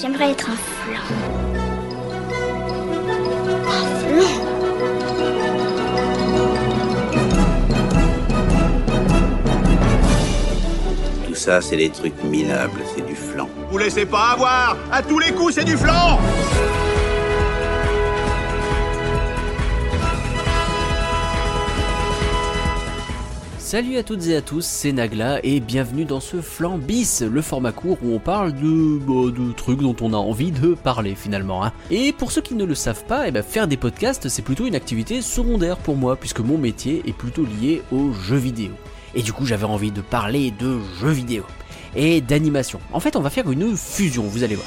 J'aimerais être un flan. Un flan Tout ça, c'est des trucs minables, c'est du flan. Vous laissez pas avoir À tous les coups, c'est du flan Salut à toutes et à tous, c'est Nagla et bienvenue dans ce flan bis, le format court où on parle de, bah, de trucs dont on a envie de parler finalement. Hein. Et pour ceux qui ne le savent pas, eh ben, faire des podcasts c'est plutôt une activité secondaire pour moi puisque mon métier est plutôt lié aux jeux vidéo. Et du coup j'avais envie de parler de jeux vidéo et d'animation. En fait on va faire une fusion, vous allez voir.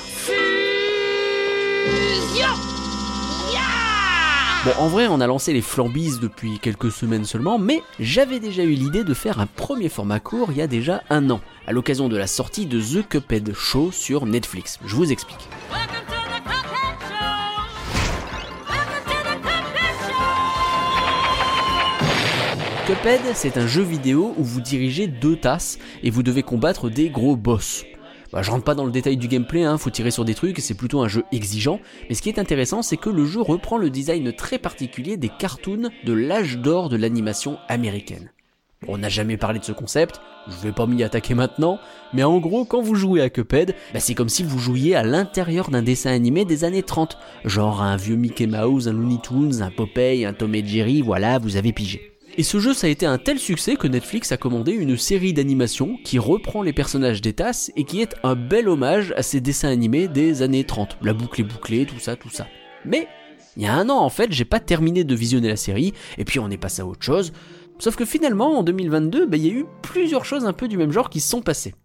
Bon, en vrai, on a lancé les flambises depuis quelques semaines seulement, mais j'avais déjà eu l'idée de faire un premier format court il y a déjà un an, à l'occasion de la sortie de The Cuphead Show sur Netflix. Je vous explique. Cuphead, c'est un jeu vidéo où vous dirigez deux tasses et vous devez combattre des gros boss. Bah, je rentre pas dans le détail du gameplay, hein, faut tirer sur des trucs, c'est plutôt un jeu exigeant, mais ce qui est intéressant c'est que le jeu reprend le design très particulier des cartoons de l'âge d'or de l'animation américaine. On n'a jamais parlé de ce concept, je vais pas m'y attaquer maintenant, mais en gros, quand vous jouez à Cuphead, bah c'est comme si vous jouiez à l'intérieur d'un dessin animé des années 30, genre un vieux Mickey Mouse, un Looney Tunes, un Popeye, un Tom et Jerry, voilà, vous avez pigé. Et ce jeu, ça a été un tel succès que Netflix a commandé une série d'animation qui reprend les personnages des tasses et qui est un bel hommage à ces dessins animés des années 30. La boucle est bouclée, tout ça, tout ça. Mais, il y a un an en fait, j'ai pas terminé de visionner la série, et puis on est passé à autre chose. Sauf que finalement, en 2022, bah, il y a eu plusieurs choses un peu du même genre qui se sont passées.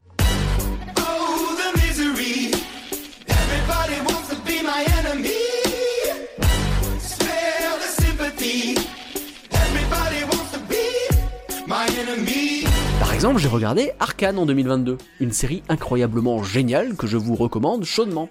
Exemple, j'ai regardé Arcane en 2022, une série incroyablement géniale que je vous recommande chaudement.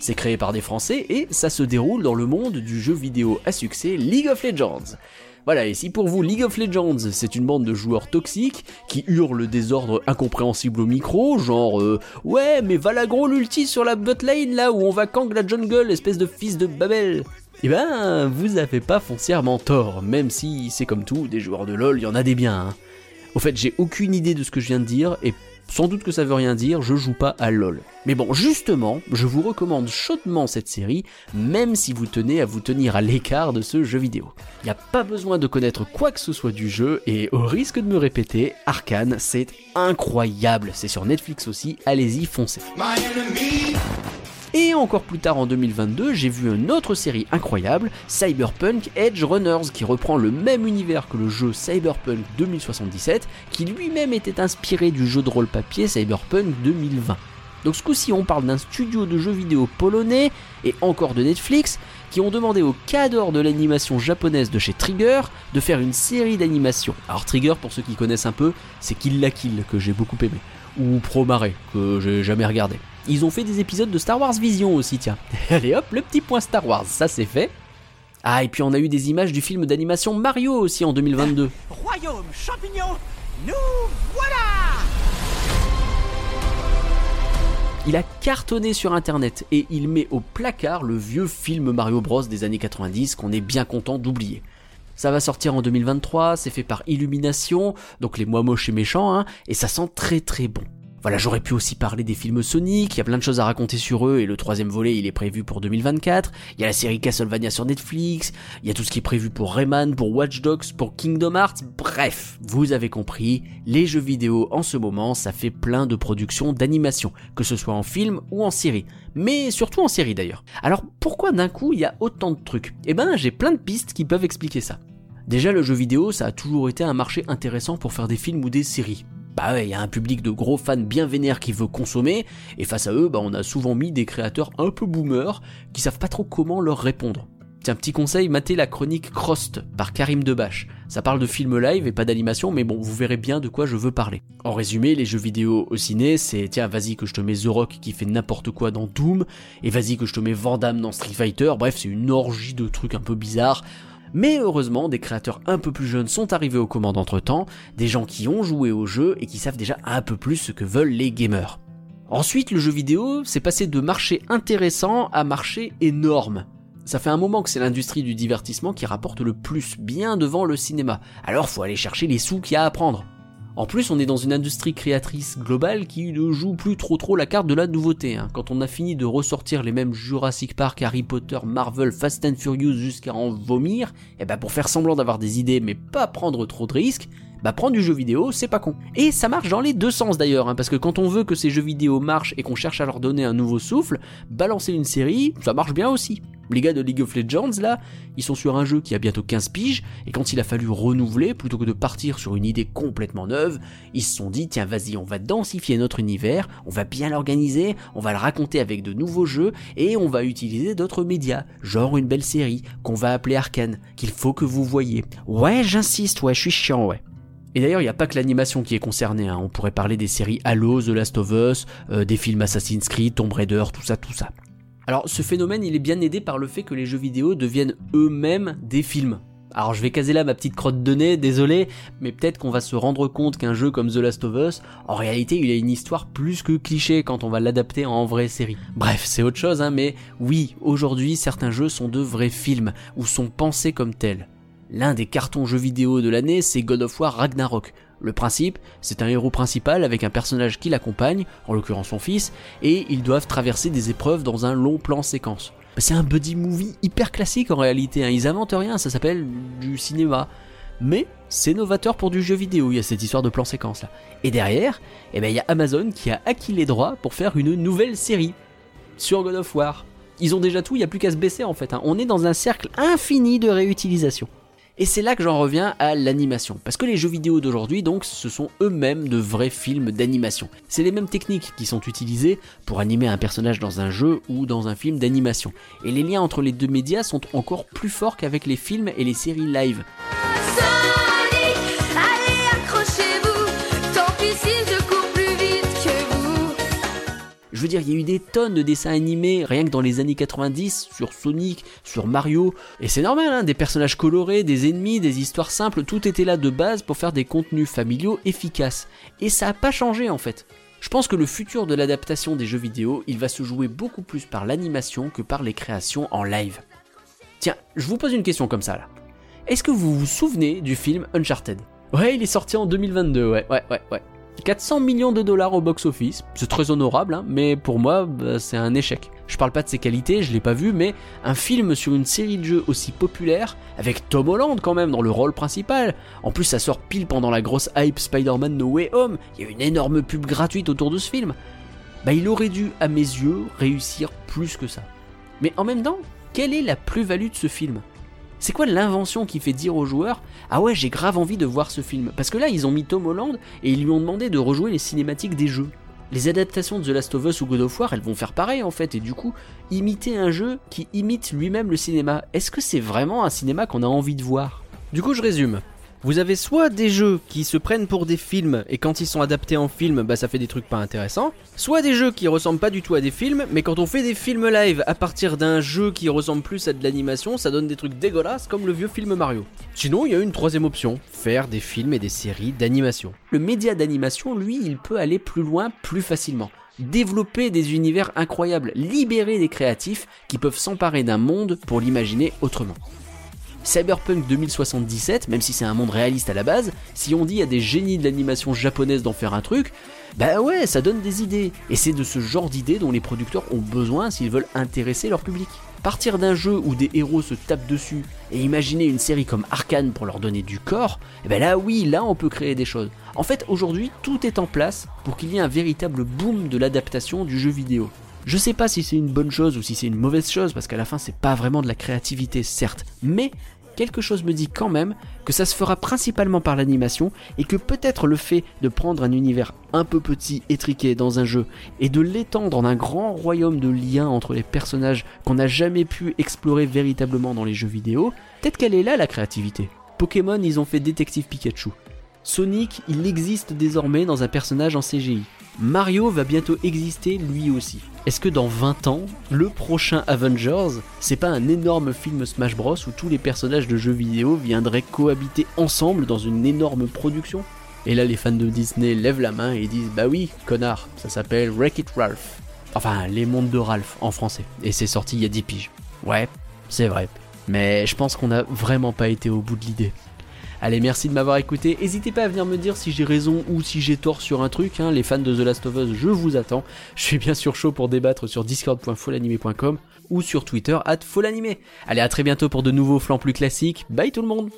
C'est créé par des Français et ça se déroule dans le monde du jeu vidéo à succès League of Legends. Voilà, et si pour vous League of Legends c'est une bande de joueurs toxiques qui hurlent le désordre incompréhensible au micro, genre euh, ouais mais va la gros l'ulti sur la bot lane là où on va kang la jungle, espèce de fils de Babel. Eh ben, vous avez pas foncièrement tort, même si c'est comme tout, des joueurs de LoL, il y en a des biens. hein. Au fait, j'ai aucune idée de ce que je viens de dire et sans doute que ça veut rien dire, je joue pas à LoL. Mais bon, justement, je vous recommande chaudement cette série, même si vous tenez à vous tenir à l'écart de ce jeu vidéo. Il n'y a pas besoin de connaître quoi que ce soit du jeu, et au risque de me répéter, Arcane, c'est incroyable. C'est sur Netflix aussi, allez-y, foncez. Et encore plus tard en 2022, j'ai vu une autre série incroyable, Cyberpunk Edge Runners, qui reprend le même univers que le jeu Cyberpunk 2077, qui lui-même était inspiré du jeu de rôle papier Cyberpunk 2020. Donc ce coup-ci, on parle d'un studio de jeux vidéo polonais et encore de Netflix qui ont demandé au cadre de l'animation japonaise de chez Trigger de faire une série d'animation. Alors Trigger, pour ceux qui connaissent un peu, c'est Kill la Kill que j'ai beaucoup aimé, ou Pro Mare que j'ai jamais regardé. Ils ont fait des épisodes de Star Wars Vision aussi, tiens. Allez hop, le petit point Star Wars, ça c'est fait. Ah, et puis on a eu des images du film d'animation Mario aussi en 2022. Royaume champignon, nous voilà Il a cartonné sur internet et il met au placard le vieux film Mario Bros des années 90 qu'on est bien content d'oublier. Ça va sortir en 2023, c'est fait par Illumination, donc les mois moches et méchants, hein, et ça sent très très bon. Voilà, j'aurais pu aussi parler des films Sonic, il y a plein de choses à raconter sur eux, et le troisième volet il est prévu pour 2024, il y a la série Castlevania sur Netflix, il y a tout ce qui est prévu pour Rayman, pour Watch Dogs, pour Kingdom Hearts, bref, vous avez compris, les jeux vidéo en ce moment ça fait plein de productions d'animation, que ce soit en film ou en série, mais surtout en série d'ailleurs. Alors pourquoi d'un coup il y a autant de trucs? Eh ben j'ai plein de pistes qui peuvent expliquer ça. Déjà le jeu vidéo ça a toujours été un marché intéressant pour faire des films ou des séries. Bah ouais, il y a un public de gros fans bien vénères qui veut consommer, et face à eux, bah on a souvent mis des créateurs un peu boomers qui savent pas trop comment leur répondre. Tiens, petit conseil, matez la chronique Crost par Karim Debache. Ça parle de films live et pas d'animation, mais bon, vous verrez bien de quoi je veux parler. En résumé, les jeux vidéo au ciné, c'est tiens, vas-y que je te mets The Rock qui fait n'importe quoi dans Doom, et vas-y que je te mets Van Damme dans Street Fighter, bref, c'est une orgie de trucs un peu bizarres. Mais heureusement, des créateurs un peu plus jeunes sont arrivés aux commandes entre temps, des gens qui ont joué au jeu et qui savent déjà un peu plus ce que veulent les gamers. Ensuite, le jeu vidéo s'est passé de marché intéressant à marché énorme. Ça fait un moment que c'est l'industrie du divertissement qui rapporte le plus, bien devant le cinéma. Alors faut aller chercher les sous qu'il y a à prendre. En plus, on est dans une industrie créatrice globale qui ne joue plus trop trop la carte de la nouveauté. hein. Quand on a fini de ressortir les mêmes Jurassic Park, Harry Potter, Marvel, Fast and Furious jusqu'à en vomir, et bah pour faire semblant d'avoir des idées mais pas prendre trop de risques, bah prendre du jeu vidéo, c'est pas con. Et ça marche dans les deux sens d'ailleurs, hein, parce que quand on veut que ces jeux vidéo marchent et qu'on cherche à leur donner un nouveau souffle, balancer une série, ça marche bien aussi. Les gars de League of Legends là, ils sont sur un jeu qui a bientôt 15 piges, et quand il a fallu renouveler, plutôt que de partir sur une idée complètement neuve, ils se sont dit tiens vas-y on va densifier notre univers, on va bien l'organiser, on va le raconter avec de nouveaux jeux, et on va utiliser d'autres médias, genre une belle série, qu'on va appeler Arkane, qu'il faut que vous voyez. Ouais j'insiste, ouais je suis chiant ouais. Et d'ailleurs, il n'y a pas que l'animation qui est concernée. hein. On pourrait parler des séries Halo, The Last of Us, euh, des films Assassin's Creed, Tomb Raider, tout ça, tout ça. Alors, ce phénomène, il est bien aidé par le fait que les jeux vidéo deviennent eux-mêmes des films. Alors, je vais caser là ma petite crotte de nez, désolé, mais peut-être qu'on va se rendre compte qu'un jeu comme The Last of Us, en réalité, il a une histoire plus que cliché quand on va l'adapter en vraie série. Bref, c'est autre chose, hein, mais oui, aujourd'hui, certains jeux sont de vrais films, ou sont pensés comme tels. L'un des cartons jeux vidéo de l'année, c'est God of War Ragnarok. Le principe, c'est un héros principal avec un personnage qui l'accompagne, en l'occurrence son fils, et ils doivent traverser des épreuves dans un long plan séquence. C'est un buddy movie hyper classique en réalité, hein. ils inventent rien, ça s'appelle du cinéma. Mais c'est novateur pour du jeu vidéo, il y a cette histoire de plan séquence là. Et derrière, eh ben, il y a Amazon qui a acquis les droits pour faire une nouvelle série sur God of War. Ils ont déjà tout, il n'y a plus qu'à se baisser en fait. hein. On est dans un cercle infini de réutilisation. Et c'est là que j'en reviens à l'animation. Parce que les jeux vidéo d'aujourd'hui, donc, ce sont eux-mêmes de vrais films d'animation. C'est les mêmes techniques qui sont utilisées pour animer un personnage dans un jeu ou dans un film d'animation. Et les liens entre les deux médias sont encore plus forts qu'avec les films et les séries live. Je veux dire, il y a eu des tonnes de dessins animés, rien que dans les années 90, sur Sonic, sur Mario. Et c'est normal, hein, des personnages colorés, des ennemis, des histoires simples, tout était là de base pour faire des contenus familiaux efficaces. Et ça a pas changé en fait. Je pense que le futur de l'adaptation des jeux vidéo, il va se jouer beaucoup plus par l'animation que par les créations en live. Tiens, je vous pose une question comme ça là. Est-ce que vous vous souvenez du film Uncharted? Ouais, il est sorti en 2022, ouais, ouais, ouais, ouais. 400 millions de dollars au box-office, c'est très honorable, hein, mais pour moi, bah, c'est un échec. Je parle pas de ses qualités, je l'ai pas vu, mais un film sur une série de jeux aussi populaire, avec Tom Holland quand même dans le rôle principal. En plus, ça sort pile pendant la grosse hype Spider-Man No Way Home. Il y a une énorme pub gratuite autour de ce film. Bah, il aurait dû, à mes yeux, réussir plus que ça. Mais en même temps, quelle est la plus-value de ce film? C'est quoi l'invention qui fait dire aux joueurs Ah ouais, j'ai grave envie de voir ce film Parce que là, ils ont mis Tom Holland et ils lui ont demandé de rejouer les cinématiques des jeux. Les adaptations de The Last of Us ou God of War, elles vont faire pareil en fait, et du coup, imiter un jeu qui imite lui-même le cinéma. Est-ce que c'est vraiment un cinéma qu'on a envie de voir? Du coup, je résume. Vous avez soit des jeux qui se prennent pour des films et quand ils sont adaptés en film, bah ça fait des trucs pas intéressants, soit des jeux qui ressemblent pas du tout à des films, mais quand on fait des films live à partir d'un jeu qui ressemble plus à de l'animation, ça donne des trucs dégueulasses comme le vieux film Mario. Sinon, il y a une troisième option, faire des films et des séries d'animation. Le média d'animation, lui, il peut aller plus loin plus facilement développer des univers incroyables, libérer des créatifs qui peuvent s'emparer d'un monde pour l'imaginer autrement. Cyberpunk 2077, même si c'est un monde réaliste à la base, si on dit à des génies de l'animation japonaise d'en faire un truc, bah ouais, ça donne des idées. Et c'est de ce genre d'idées dont les producteurs ont besoin s'ils veulent intéresser leur public. Partir d'un jeu où des héros se tapent dessus et imaginer une série comme Arkane pour leur donner du corps, et ben là oui, là on peut créer des choses. En fait, aujourd'hui, tout est en place pour qu'il y ait un véritable boom de l'adaptation du jeu vidéo. Je sais pas si c'est une bonne chose ou si c'est une mauvaise chose, parce qu'à la fin c'est pas vraiment de la créativité, certes, mais quelque chose me dit quand même que ça se fera principalement par l'animation et que peut-être le fait de prendre un univers un peu petit, étriqué dans un jeu et de l'étendre en un grand royaume de liens entre les personnages qu'on n'a jamais pu explorer véritablement dans les jeux vidéo, peut-être qu'elle est là la créativité. Pokémon, ils ont fait Détective Pikachu. Sonic, il existe désormais dans un personnage en CGI. Mario va bientôt exister lui aussi. Est-ce que dans 20 ans, le prochain Avengers, c'est pas un énorme film Smash Bros où tous les personnages de jeux vidéo viendraient cohabiter ensemble dans une énorme production? Et là, les fans de Disney lèvent la main et disent Bah oui, connard, ça s'appelle Wreck It Ralph. Enfin, Les Mondes de Ralph en français. Et c'est sorti il y a 10 piges. Ouais, c'est vrai. Mais je pense qu'on n'a vraiment pas été au bout de l'idée. Allez, merci de m'avoir écouté. N'hésitez pas à venir me dire si j'ai raison ou si j'ai tort sur un truc. hein. Les fans de The Last of Us, je vous attends. Je suis bien sûr chaud pour débattre sur discord.folanimé.com ou sur Twitter at folanimé. Allez, à très bientôt pour de nouveaux flancs plus classiques. Bye tout le monde.